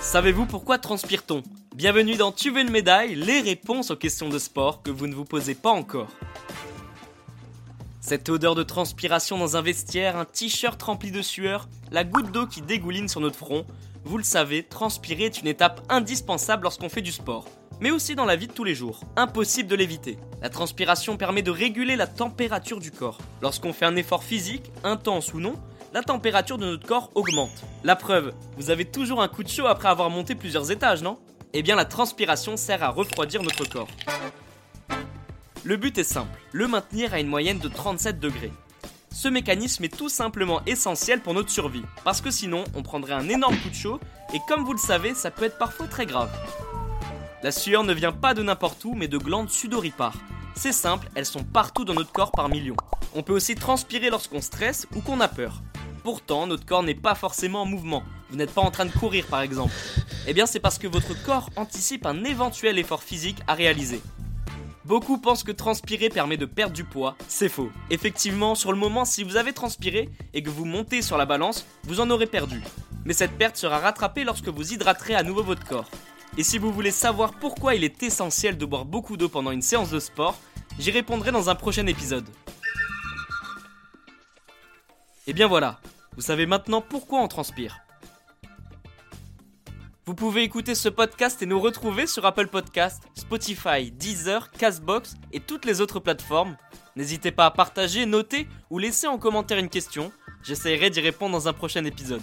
Savez-vous pourquoi transpire-t-on? Bienvenue dans Tu veux une médaille, les réponses aux questions de sport que vous ne vous posez pas encore. Cette odeur de transpiration dans un vestiaire, un t-shirt rempli de sueur, la goutte d'eau qui dégouline sur notre front, vous le savez, transpirer est une étape indispensable lorsqu'on fait du sport, mais aussi dans la vie de tous les jours. Impossible de l'éviter. La transpiration permet de réguler la température du corps. Lorsqu'on fait un effort physique, intense ou non, la température de notre corps augmente. La preuve, vous avez toujours un coup de chaud après avoir monté plusieurs étages, non? Eh bien la transpiration sert à refroidir notre corps. Le but est simple, le maintenir à une moyenne de 37 degrés. Ce mécanisme est tout simplement essentiel pour notre survie, parce que sinon on prendrait un énorme coup de chaud, et comme vous le savez, ça peut être parfois très grave. La sueur ne vient pas de n'importe où, mais de glandes sudoripares. C'est simple, elles sont partout dans notre corps par millions. On peut aussi transpirer lorsqu'on stresse ou qu'on a peur. Pourtant, notre corps n'est pas forcément en mouvement. Vous n'êtes pas en train de courir par exemple. Eh bien, c'est parce que votre corps anticipe un éventuel effort physique à réaliser. Beaucoup pensent que transpirer permet de perdre du poids, c'est faux. Effectivement, sur le moment, si vous avez transpiré et que vous montez sur la balance, vous en aurez perdu. Mais cette perte sera rattrapée lorsque vous hydraterez à nouveau votre corps. Et si vous voulez savoir pourquoi il est essentiel de boire beaucoup d'eau pendant une séance de sport, j'y répondrai dans un prochain épisode. Et bien voilà, vous savez maintenant pourquoi on transpire. Vous pouvez écouter ce podcast et nous retrouver sur Apple Podcast, Spotify, Deezer, Castbox et toutes les autres plateformes. N'hésitez pas à partager, noter ou laisser en commentaire une question. J'essaierai d'y répondre dans un prochain épisode.